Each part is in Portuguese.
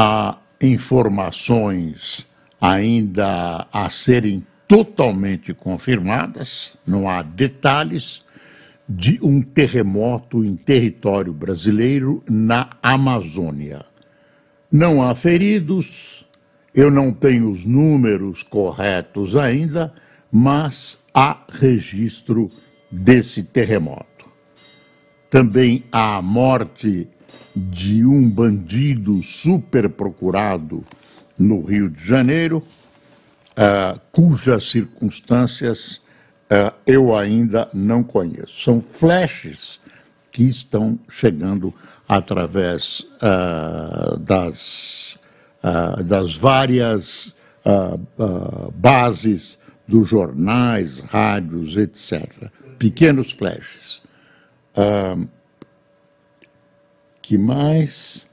há informações ainda a serem totalmente confirmadas, não há detalhes de um terremoto em território brasileiro na Amazônia. Não há feridos, eu não tenho os números corretos ainda, mas há registro desse terremoto. Também há morte de um bandido super procurado no Rio de Janeiro, uh, cujas circunstâncias uh, eu ainda não conheço. São flashes que estão chegando através uh, das, das várias bases dos jornais, rádios, etc. Pequenos flashes. Uh, que mais?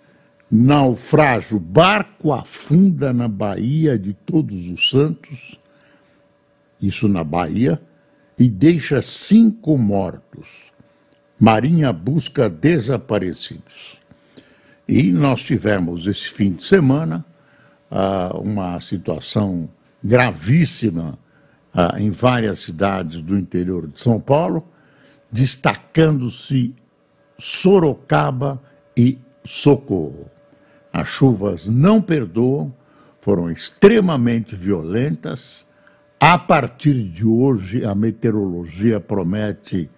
Naufrágio, barco afunda na Baía de Todos os Santos, isso na Bahia, e deixa cinco mortos. Marinha busca desaparecidos. E nós tivemos esse fim de semana uh, uma situação gravíssima uh, em várias cidades do interior de São Paulo, destacando-se Sorocaba e socorro. As chuvas não perdoam, foram extremamente violentas. A partir de hoje, a meteorologia promete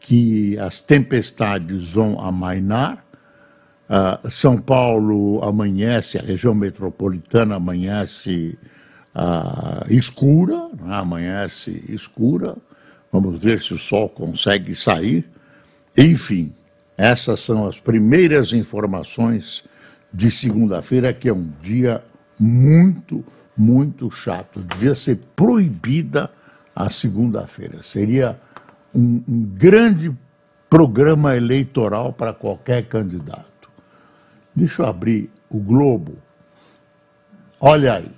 que as tempestades vão amainar. Uh, São Paulo amanhece, a região metropolitana amanhece uh, escura, né? amanhece escura. Vamos ver se o sol consegue sair. Enfim, essas são as primeiras informações de segunda-feira, que é um dia muito, muito chato. Devia ser proibida a segunda-feira. Seria um, um grande programa eleitoral para qualquer candidato. Deixa eu abrir o Globo. Olha aí.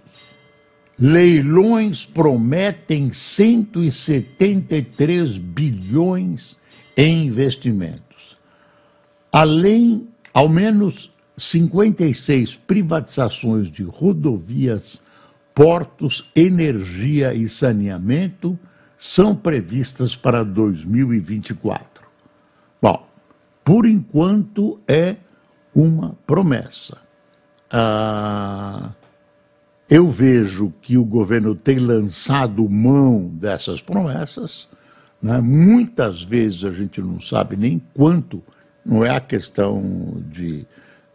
Leilões prometem 173 bilhões em investimentos. Além, ao menos 56 privatizações de rodovias, portos, energia e saneamento são previstas para 2024. Bom, por enquanto é uma promessa. Ah, eu vejo que o governo tem lançado mão dessas promessas. Né? Muitas vezes a gente não sabe nem quanto não é a questão de,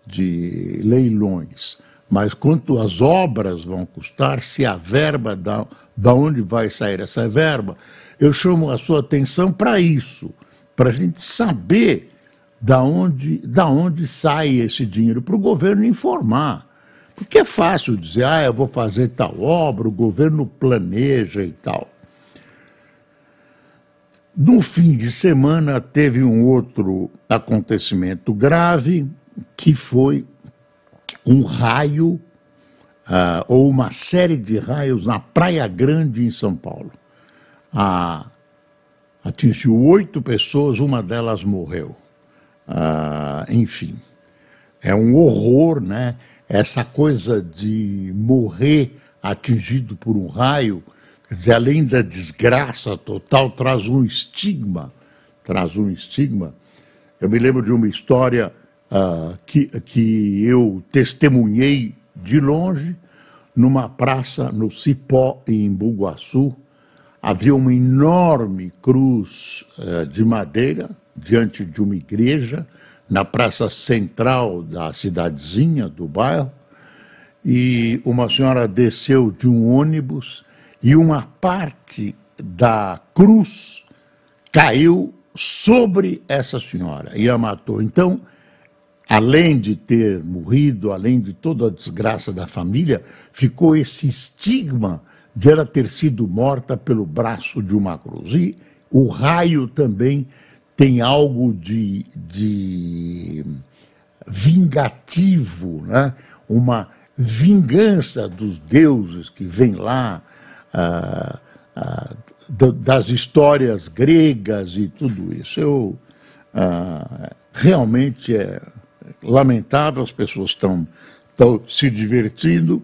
de leilões, mas quanto as obras vão custar, se a verba, da, da onde vai sair essa verba, eu chamo a sua atenção para isso, para a gente saber da onde, da onde sai esse dinheiro, para o governo informar. Porque é fácil dizer, ah, eu vou fazer tal obra, o governo planeja e tal. No fim de semana, teve um outro acontecimento grave, que foi um raio, uh, ou uma série de raios na Praia Grande, em São Paulo. Atingiu oito pessoas, uma delas morreu. Ah, enfim, é um horror, né? Essa coisa de morrer atingido por um raio Quer dizer, além da desgraça total, traz um estigma. Traz um estigma. Eu me lembro de uma história uh, que, que eu testemunhei de longe, numa praça no Cipó, em Buguaçu. Havia uma enorme cruz uh, de madeira diante de uma igreja, na praça central da cidadezinha, do bairro, e uma senhora desceu de um ônibus e uma parte da cruz caiu sobre essa senhora e a matou. Então, além de ter morrido, além de toda a desgraça da família, ficou esse estigma de ela ter sido morta pelo braço de uma cruz. E o raio também tem algo de, de vingativo, né? uma vingança dos deuses que vem lá, ah, ah, das histórias gregas e tudo isso. Eu, ah, realmente é lamentável, as pessoas estão, se divertindo.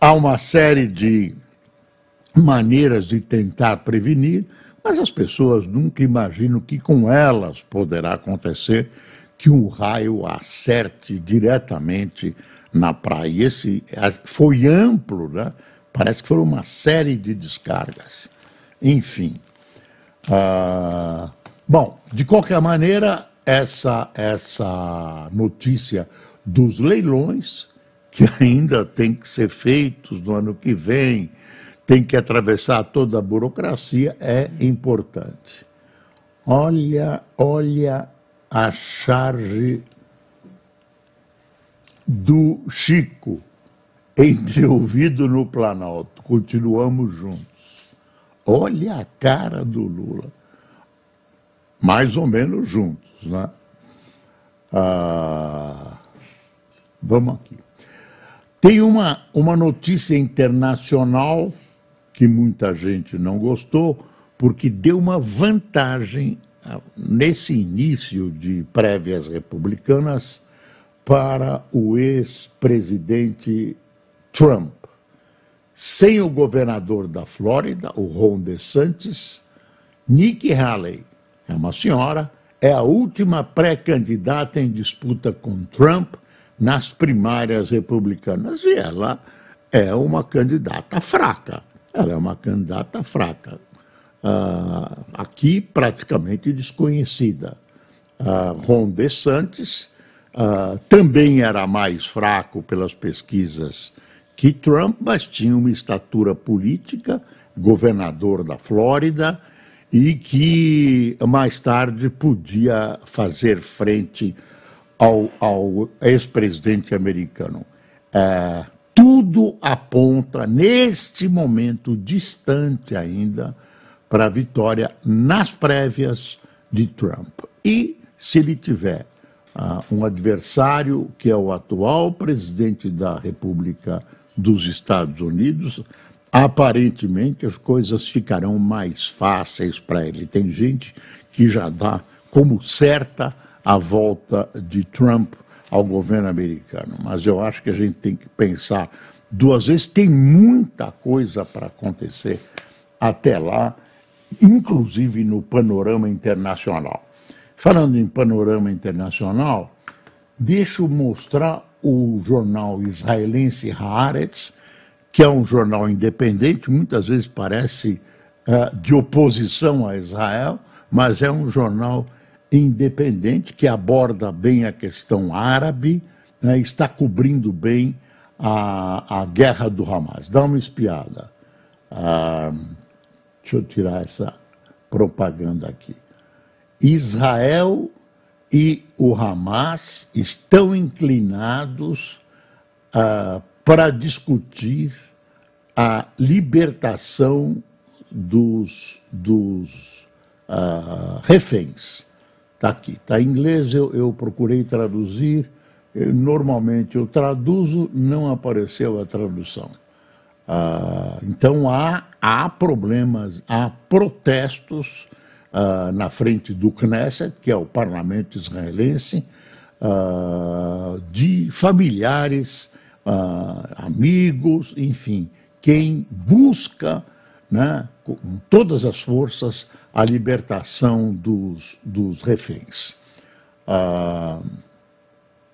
Há uma série de maneiras de tentar prevenir, mas as pessoas nunca imaginam que com elas poderá acontecer que um raio acerte diretamente na praia. Esse foi amplo, né? Parece que foram uma série de descargas. Enfim. Uh, bom, de qualquer maneira, essa, essa notícia dos leilões, que ainda tem que ser feitos no ano que vem, tem que atravessar toda a burocracia, é importante. Olha, olha a charge do Chico entre ouvido no Planalto. Continuamos juntos. Olha a cara do Lula. Mais ou menos juntos, né? Ah, vamos aqui. Tem uma, uma notícia internacional que muita gente não gostou, porque deu uma vantagem ah, nesse início de prévias republicanas para o ex-presidente Trump. Sem o governador da Flórida, o Ron DeSantis, Nikki Haley, é uma senhora, é a última pré-candidata em disputa com Trump nas primárias republicanas. E ela é uma candidata fraca. Ela é uma candidata fraca. Uh, aqui praticamente desconhecida. Uh, Ron DeSantis uh, também era mais fraco pelas pesquisas que Trump, mas tinha uma estatura política, governador da Flórida, e que mais tarde podia fazer frente ao, ao ex-presidente americano. É, tudo aponta, neste momento distante ainda, para a vitória nas prévias de Trump. E se ele tiver uh, um adversário que é o atual presidente da República dos Estados Unidos, aparentemente as coisas ficarão mais fáceis para ele. Tem gente que já dá como certa a volta de Trump ao governo americano, mas eu acho que a gente tem que pensar duas vezes. Tem muita coisa para acontecer até lá, inclusive no panorama internacional. Falando em panorama internacional, deixa eu mostrar o jornal israelense Haaretz, que é um jornal independente, muitas vezes parece uh, de oposição a Israel, mas é um jornal independente que aborda bem a questão árabe, né, está cobrindo bem a, a guerra do Hamas. Dá uma espiada. Uh, deixa eu tirar essa propaganda aqui. Israel e o Hamas estão inclinados uh, para discutir a libertação dos, dos uh, reféns. Está aqui, está em inglês, eu, eu procurei traduzir. Eu, normalmente eu traduzo, não apareceu a tradução. Uh, então há, há problemas, há protestos uh, na frente do Knesset, que é o parlamento israelense, uh, de familiares, uh, amigos, enfim, quem busca né, com todas as forças a libertação dos, dos reféns.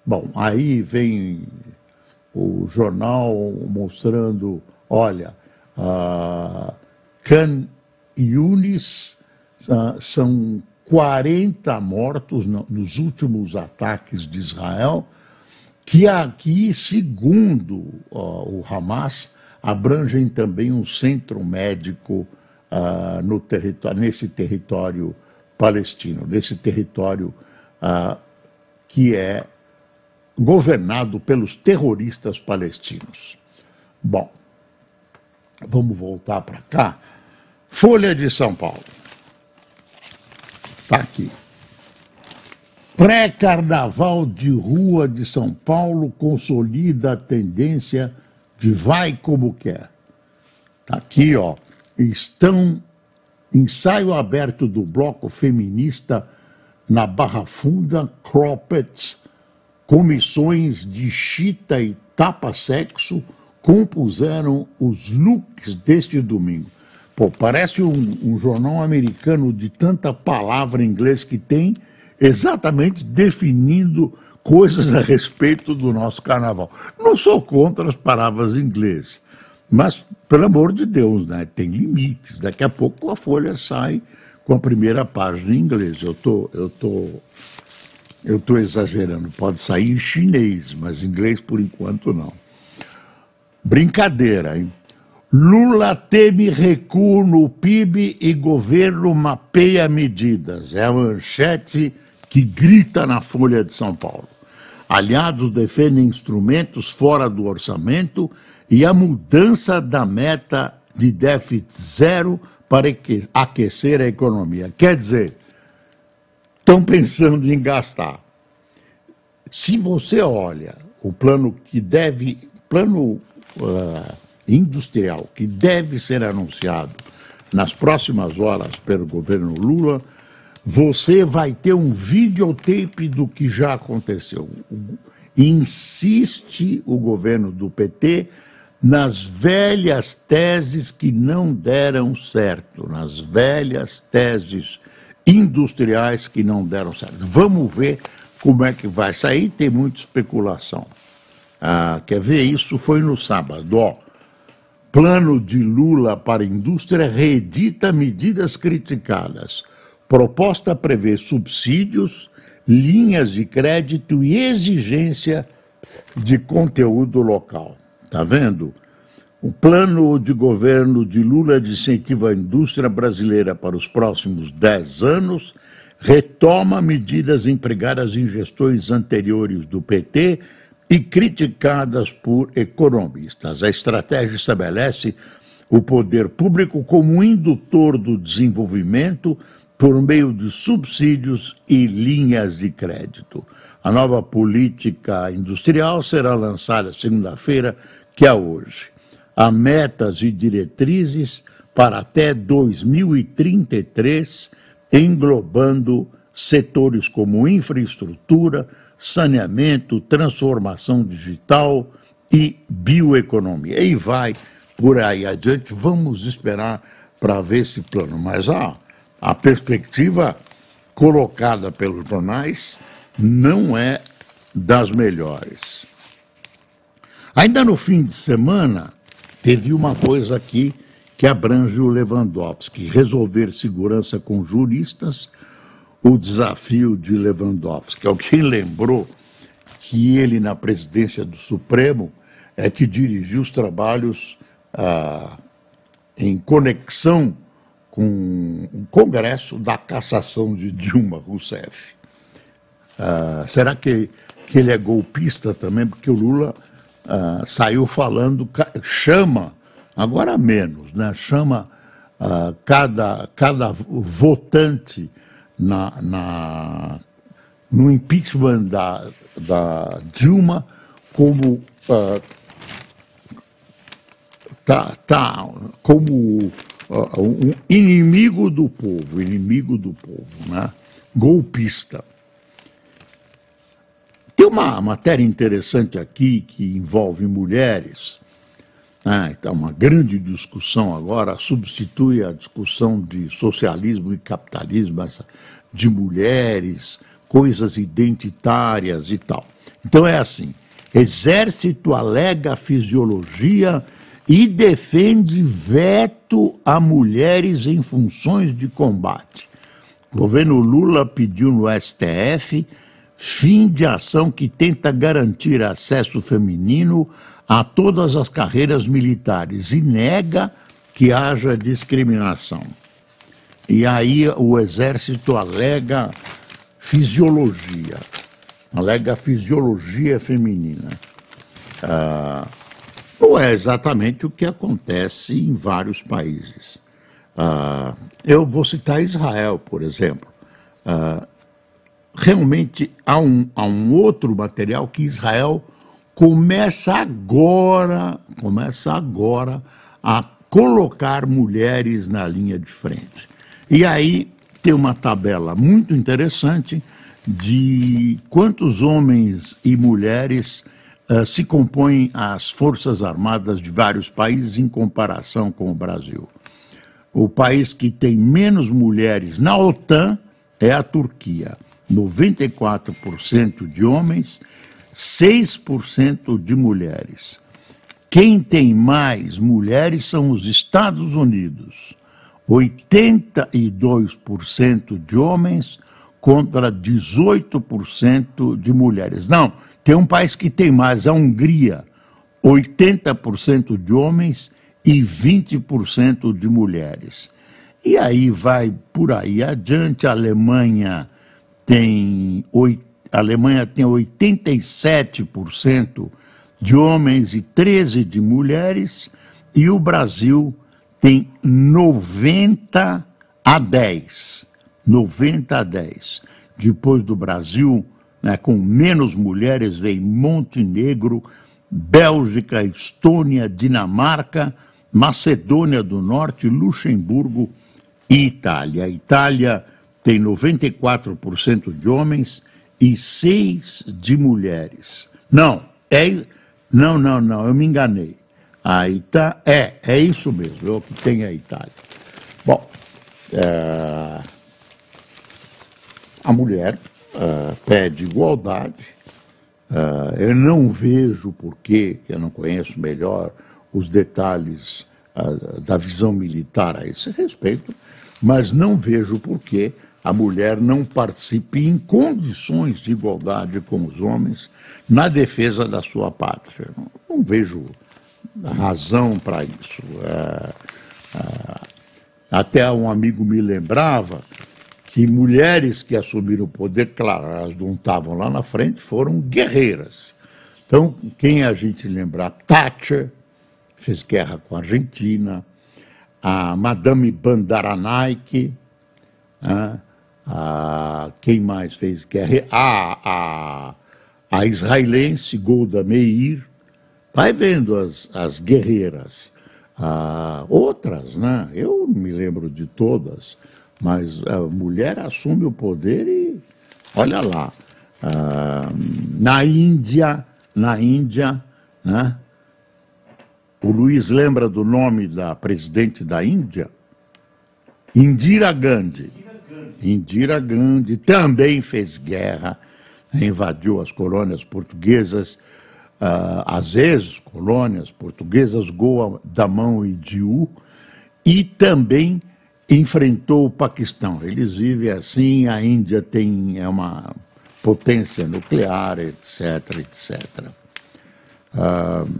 bom, aí vem o jornal mostrando, olha, uh, Khan Yunis são 40 mortos nos últimos ataques de Israel, que aqui, segundo o Hamas, abrangem também um centro médico uh, no território, nesse território palestino, nesse território uh, que é governado pelos terroristas palestinos. Bom, vamos voltar para cá. Folha de São Paulo. Está aqui. Pré-carnaval de rua de São Paulo consolida a tendência de vai como quer. Está aqui, ó. Estão ensaio aberto do bloco feminista na Barra Funda, Croppets, comissões de chita e tapa-sexo compuseram os looks deste domingo. Pô, parece um, um, jornal americano de tanta palavra em inglês que tem, exatamente definindo coisas a respeito do nosso carnaval. Não sou contra as palavras em inglês, mas, pelo amor de Deus, né, tem limites. Daqui a pouco a Folha sai com a primeira página em inglês. Eu tô, eu tô, eu tô exagerando. Pode sair em chinês, mas inglês por enquanto não. Brincadeira, hein? Lula teme recuo no PIB e governo mapeia medidas. É a manchete que grita na Folha de São Paulo. Aliados defendem instrumentos fora do orçamento e a mudança da meta de déficit zero para aquecer a economia. Quer dizer, estão pensando em gastar. Se você olha o plano que deve, plano uh, industrial que deve ser anunciado nas próximas horas pelo governo Lula, você vai ter um videotape do que já aconteceu. Insiste o governo do PT nas velhas teses que não deram certo, nas velhas teses industriais que não deram certo. Vamos ver como é que vai sair, tem muita especulação. Ah, quer ver? Isso foi no sábado. Ó, plano de Lula para a indústria reedita medidas criticadas. Proposta prevê subsídios, linhas de crédito e exigência de conteúdo local. Está vendo? O plano de governo de Lula de incentivo à indústria brasileira para os próximos 10 anos retoma medidas empregadas em gestões anteriores do PT e criticadas por economistas. A estratégia estabelece o poder público como indutor do desenvolvimento por meio de subsídios e linhas de crédito. A nova política industrial será lançada segunda-feira, que é hoje. Há metas e diretrizes para até 2033, englobando setores como infraestrutura, saneamento, transformação digital e bioeconomia. E vai por aí adiante. Vamos esperar para ver esse plano. Mas a, a perspectiva colocada pelos jornais não é das melhores. Ainda no fim de semana, teve uma coisa aqui que abrange o Lewandowski: resolver segurança com juristas o desafio de Lewandowski. Alguém lembrou que ele, na presidência do Supremo, é que dirigiu os trabalhos ah, em conexão com o Congresso da cassação de Dilma Rousseff. Ah, será que, que ele é golpista também? Porque o Lula ah, saiu falando, chama, agora menos, né? chama ah, cada, cada votante na, na, no impeachment da, da Dilma como uh, tá, tá como uh, um inimigo do povo, inimigo do povo, né? golpista. Tem uma matéria interessante aqui que envolve mulheres. Né? Então, uma grande discussão agora substitui a discussão de socialismo e capitalismo, essa de mulheres, coisas identitárias e tal. Então é assim: Exército alega fisiologia e defende veto a mulheres em funções de combate. O governo Lula pediu no STF fim de ação que tenta garantir acesso feminino a todas as carreiras militares e nega que haja discriminação. E aí o exército alega fisiologia. alega fisiologia feminina. Ah, é exatamente o que acontece em vários países. Ah, eu vou citar Israel, por exemplo. Ah, realmente há um, há um outro material que Israel começa agora, começa agora a colocar mulheres na linha de frente. E aí tem uma tabela muito interessante de quantos homens e mulheres uh, se compõem as Forças Armadas de vários países em comparação com o Brasil. O país que tem menos mulheres na OTAN é a Turquia. 94% de homens, 6% de mulheres. Quem tem mais mulheres são os Estados Unidos. 82% de homens contra 18% de mulheres. Não, tem um país que tem mais, a Hungria. 80% de homens e 20% de mulheres. E aí vai por aí adiante, a Alemanha tem, a Alemanha tem 87% de homens e 13% de mulheres, e o Brasil tem 90 a 10. 90 a 10. Depois do Brasil, né, com menos mulheres, vem Montenegro, Bélgica, Estônia, Dinamarca, Macedônia do Norte, Luxemburgo e Itália. A Itália tem 94% de homens e 6 de mulheres. Não, é não, não, não, eu me enganei. A Ita... É, é isso mesmo, é o que tem a Itália. Bom, é... a mulher é, pede igualdade. É, eu não vejo por que, eu não conheço melhor os detalhes da visão militar a esse respeito, mas não vejo por que a mulher não participe em condições de igualdade com os homens na defesa da sua pátria. Não, vejo razão para isso. É, é, até um amigo me lembrava que mulheres que assumiram o poder, claro, elas não estavam lá na frente, foram guerreiras. Então, quem a gente lembrar, Thatcher fez guerra com a Argentina, a Madame Bandaranaike, a, a, quem mais fez guerra? A, a, a israelense Golda Meir, vai vendo as, as guerreiras. Ah, outras, né? Eu não me lembro de todas, mas a mulher assume o poder e olha lá. Ah, na Índia, na Índia, né? O Luiz lembra do nome da presidente da Índia? Indira Gandhi. Indira Gandhi também fez guerra invadiu as colônias portuguesas, uh, as ex-colônias portuguesas, Goa, Damão e Diu, e também enfrentou o Paquistão. Eles vivem assim, a Índia tem é uma potência nuclear, etc, etc. Uh,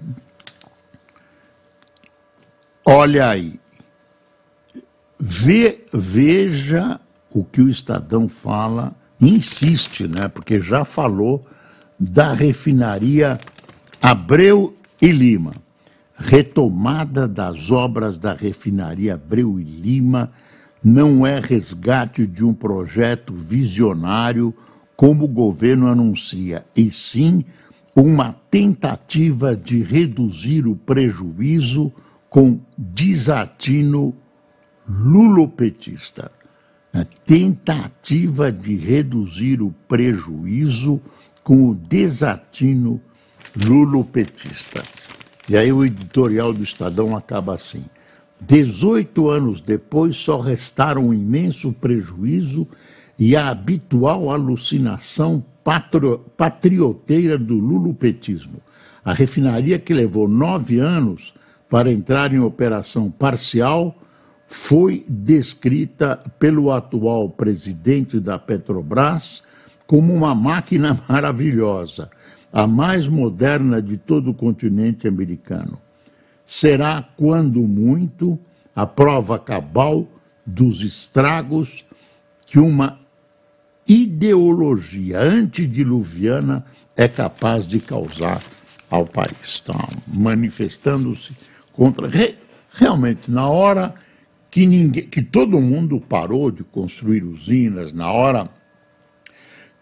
olha aí, Ve, veja o que o Estadão fala insiste, né, porque já falou da refinaria Abreu e Lima. Retomada das obras da refinaria Abreu e Lima não é resgate de um projeto visionário como o governo anuncia, e sim uma tentativa de reduzir o prejuízo com desatino lulopetista a tentativa de reduzir o prejuízo com o desatino lulopetista. E aí o editorial do Estadão acaba assim. 18 anos depois, só restaram um imenso prejuízo e a habitual alucinação patrioteira do lulupetismo. A refinaria que levou nove anos para entrar em operação parcial foi descrita pelo atual presidente da Petrobras como uma máquina maravilhosa, a mais moderna de todo o continente americano. Será, quando muito, a prova cabal dos estragos que uma ideologia antediluviana é capaz de causar ao país. Está manifestando-se contra. Re, realmente, na hora que, ninguém, que todo mundo parou de construir usinas, na hora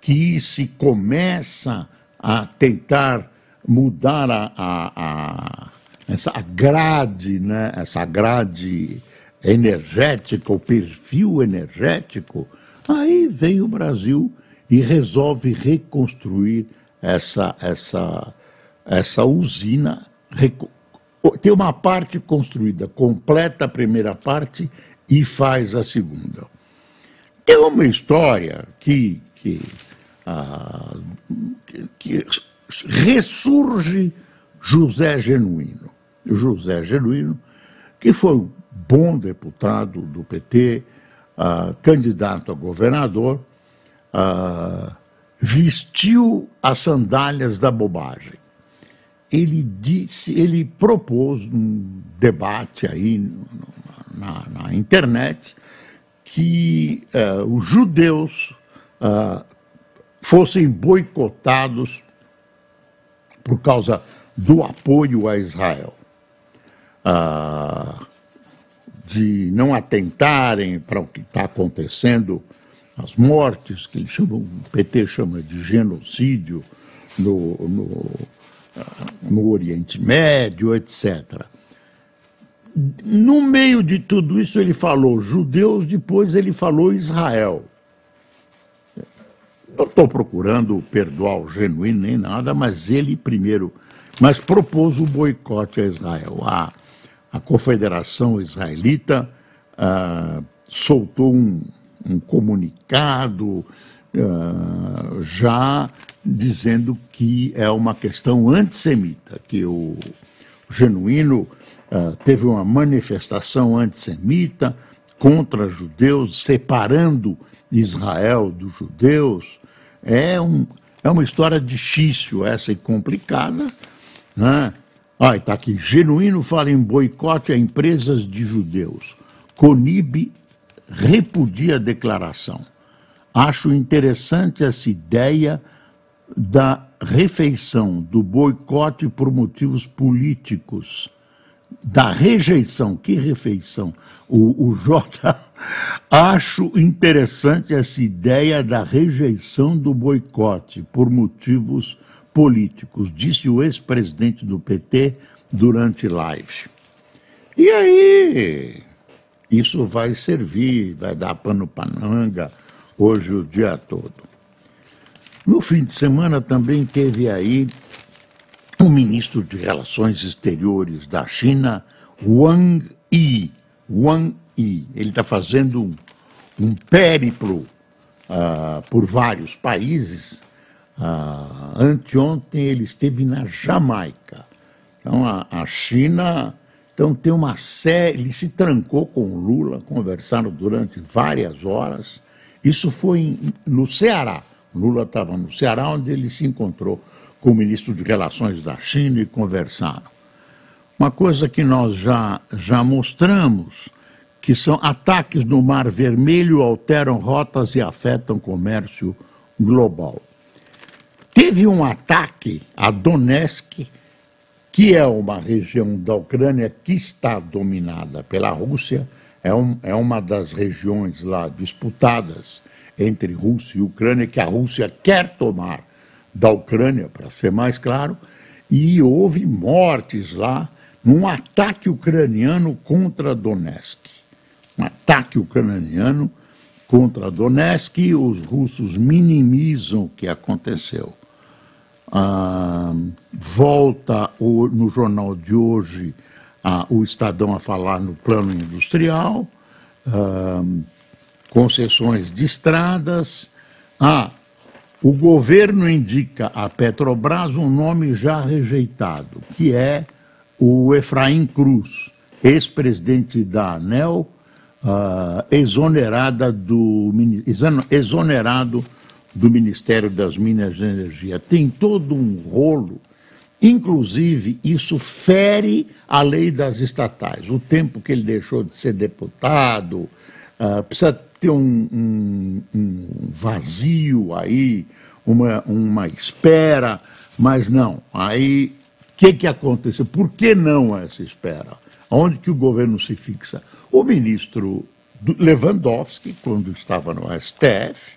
que se começa a tentar mudar a, a, a essa grade, né, essa grade energética, o perfil energético, aí vem o Brasil e resolve reconstruir essa, essa, essa usina. Tem uma parte construída, completa a primeira parte e faz a segunda. Tem uma história que, que, ah, que ressurge José Genuíno. José Genuíno, que foi um bom deputado do PT, uh, candidato a governador, uh, vestiu as sandálias da bobagem. Ele disse, ele propôs um debate aí na, na internet que uh, os judeus fossem boicotados por causa do apoio a Israel. Ah, de não atentarem para o que está acontecendo, as mortes, que o PT chama de genocídio no, no, no Oriente Médio, etc. No meio de tudo isso, ele falou judeus, depois ele falou Israel. Não estou procurando perdoar o genuíno nem nada, mas ele primeiro, mas propôs o boicote a Israel. A, a Confederação Israelita ah, soltou um, um comunicado ah, já dizendo que é uma questão antissemita, que o, genuíno ah, teve uma manifestação antissemita contra judeus, separando Israel dos judeus. É, um, é uma história difícil essa e complicada. Né? Ah, está aqui. Genuíno fala em boicote a empresas de judeus. Conib repudia a declaração. Acho interessante essa ideia da refeição, do boicote por motivos políticos da rejeição. Que refeição? O, o J. Acho interessante essa ideia da rejeição do boicote por motivos políticos, disse o ex-presidente do PT durante live. E aí, isso vai servir, vai dar pano pananga hoje o dia todo. No fim de semana também teve aí o ministro de Relações Exteriores da China, Wang Yi. Wang Yi. Ele está fazendo um, um périplo uh, por vários países. Uh, anteontem ele esteve na Jamaica. Então a, a China então tem uma série. Ele se trancou com o Lula, conversaram durante várias horas. Isso foi em, no Ceará. Lula estava no Ceará, onde ele se encontrou com o ministro de Relações da China e conversaram. Uma coisa que nós já, já mostramos, que são ataques no Mar Vermelho alteram rotas e afetam comércio global. Teve um ataque a Donetsk, que é uma região da Ucrânia que está dominada pela Rússia, é, um, é uma das regiões lá disputadas entre Rússia e Ucrânia, que a Rússia quer tomar da Ucrânia, para ser mais claro, e houve mortes lá num ataque ucraniano contra Donetsk. Um ataque ucraniano contra Donetsk, os russos minimizam o que aconteceu. Ah, volta o, no jornal de hoje ah, o Estadão a falar no plano industrial, ah, concessões de estradas. Ah, o governo indica a Petrobras um nome já rejeitado, que é o Efraim Cruz, ex-presidente da ANEL, uh, exonerada do, exonerado do Ministério das Minas e Energia. Tem todo um rolo, inclusive isso fere a lei das estatais. O tempo que ele deixou de ser deputado, uh, precisa ter um, um, um vazio aí, uma, uma espera, mas não. Aí, o que, que aconteceu? Por que não essa espera? Onde que o governo se fixa? O ministro Lewandowski, quando estava no STF,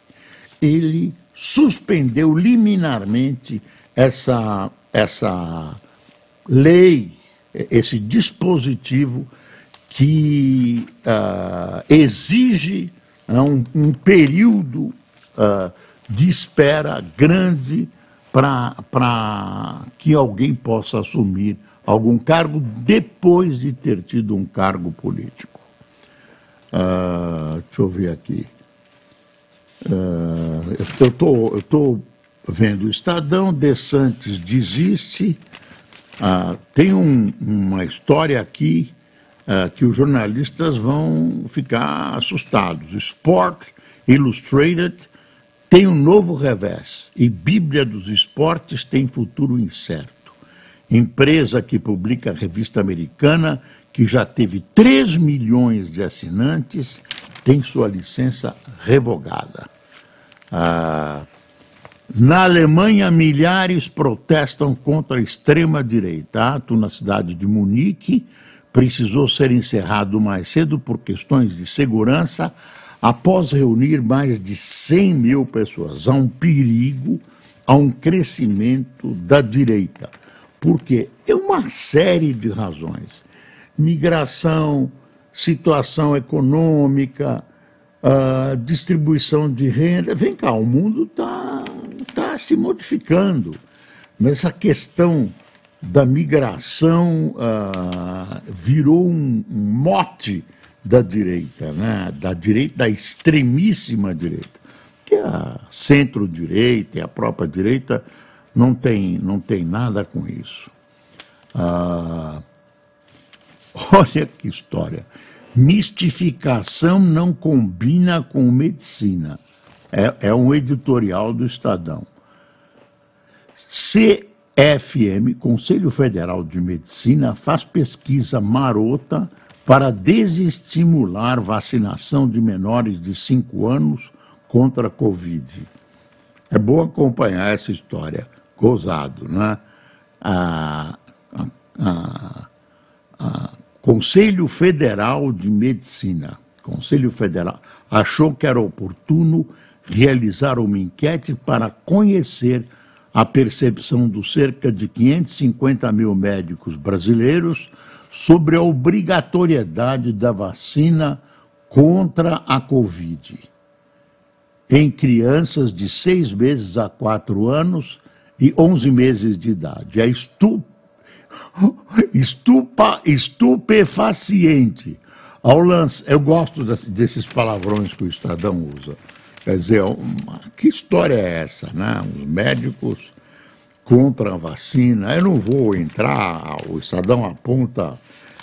ele suspendeu liminarmente essa, essa lei, esse dispositivo que uh, exige uh, um, um, período uh, de espera grande para que alguém possa assumir algum cargo depois de ter tido um cargo político. deixa eu ver aqui. eu estou vendo o Estadão, De Santos desiste. tem um, uma história aqui uh, que os jornalistas vão ficar assustados. Sport Illustrated tem um novo revés e Bíblia dos Esportes tem futuro incerto. Empresa que publica a revista americana, que já teve 3 milhões de assinantes, tem sua licença revogada. Ah, na Alemanha, milhares protestam contra a extrema-direita. Ato na cidade de Munique precisou ser encerrado mais cedo por questões de segurança, após reunir mais de 100 mil pessoas. Há um perigo, há um crescimento da direita. Porque é uma série de razões. Migração, situação econômica, uh, distribuição de renda. Vem cá, o mundo está tá se modificando. Nessa questão da migração uh, virou um, mote da direita, né? da direita, da extremíssima direita, que a centro-direita e a própria direita não tem, não tem nada com isso. Uh, olha que história. Mistificação não combina com medicina. É, é um editorial do Estadão. Se FM, Conselho Federal de Medicina, faz pesquisa marota para desestimular vacinação de menores de 5 anos contra a Covid. É bom acompanhar essa história. Gozado, né? A, a, a, a Conselho Federal de Medicina, Conselho Federal, achou que era oportuno realizar uma enquete para conhecer a percepção dos cerca de 550 mil médicos brasileiros sobre a obrigatoriedade da vacina contra a Covid em crianças de seis meses a quatro anos e 11 meses de idade. É estu... Estupa... estupefaciente. Ao lance... Eu gosto desses palavrões que o Estadão usa. Quer dizer, uma, que história é essa, né? Os médicos contra a vacina. Eu não vou entrar, o Estadão aponta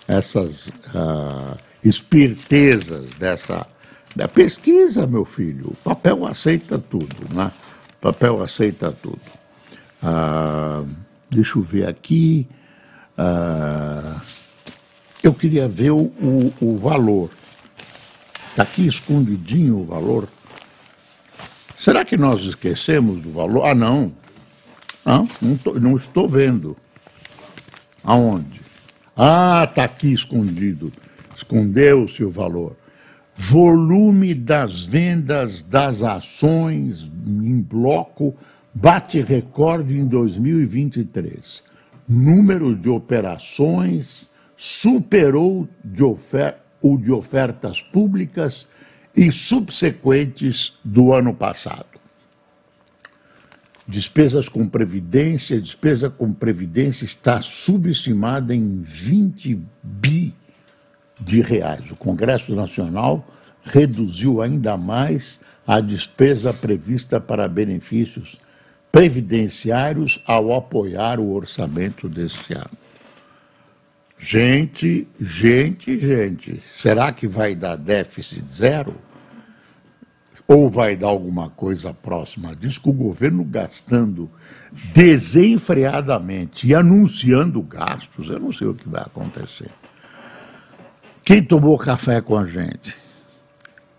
essas uh, espertezas dessa da pesquisa, meu filho. O papel aceita tudo, né? O papel aceita tudo. Uh, deixa eu ver aqui. Uh, eu queria ver o, o, o valor. Está aqui escondidinho o valor Será que nós esquecemos do valor? Ah, não. Ah, não, tô, não estou vendo. Aonde? Ah, está aqui escondido. Escondeu-se o valor. Volume das vendas das ações em bloco bate recorde em 2023. Número de operações superou de o de ofertas públicas e subsequentes do ano passado. Despesas com previdência, despesa com previdência está subestimada em 20 bi de reais. O Congresso Nacional reduziu ainda mais a despesa prevista para benefícios previdenciários ao apoiar o orçamento deste ano. Gente, gente, gente, será que vai dar déficit zero? Ou vai dar alguma coisa próxima disso, com o governo gastando desenfreadamente e anunciando gastos, eu não sei o que vai acontecer. Quem tomou café com a gente?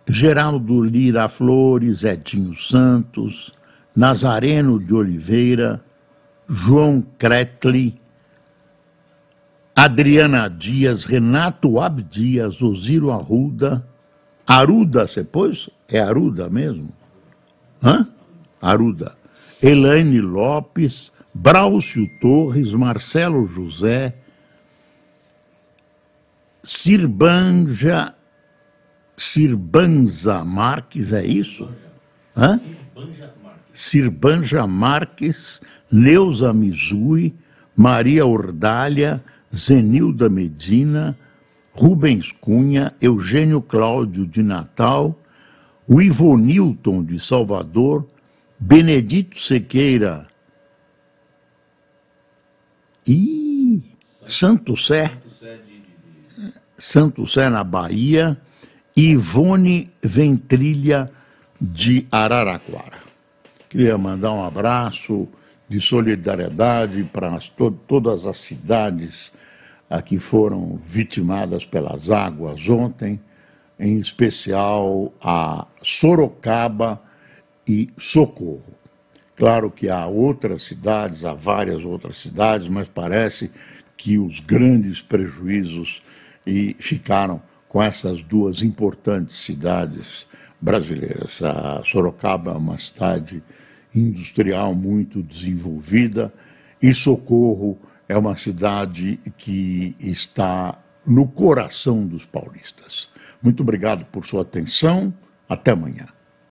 Geraldo Lira Flores, Edinho Santos, Nazareno de Oliveira, João Cretli, Adriana Dias, Renato Abdias, Osiro Arruda, Aruda, você pôs? É Aruda mesmo? Hã? Aruda. Elaine Lopes, Braucio Torres, Marcelo José, Sirbanja, Sirbanza Marques, é isso? Hã? Sirbanja Marques, Neuza Mizui, Maria Ordália, Zenilda Medina, Rubens Cunha, Eugênio Cláudio de Natal, o Ivonilton de Salvador, Benedito Sequeira. E Santo Sé, Santo Sé na Bahia, Ivone Ventrilha de Araraquara. Queria mandar um abraço de solidariedade para to todas as cidades a que foram vitimadas pelas águas ontem, em especial a Sorocaba e Socorro. Claro que há outras cidades, há várias outras cidades, mas parece que os grandes prejuízos e ficaram com essas duas importantes cidades brasileiras. A Sorocaba é uma cidade industrial muito desenvolvida e Socorro é uma cidade que está no coração dos paulistas. Muito obrigado por sua atenção. Até amanhã.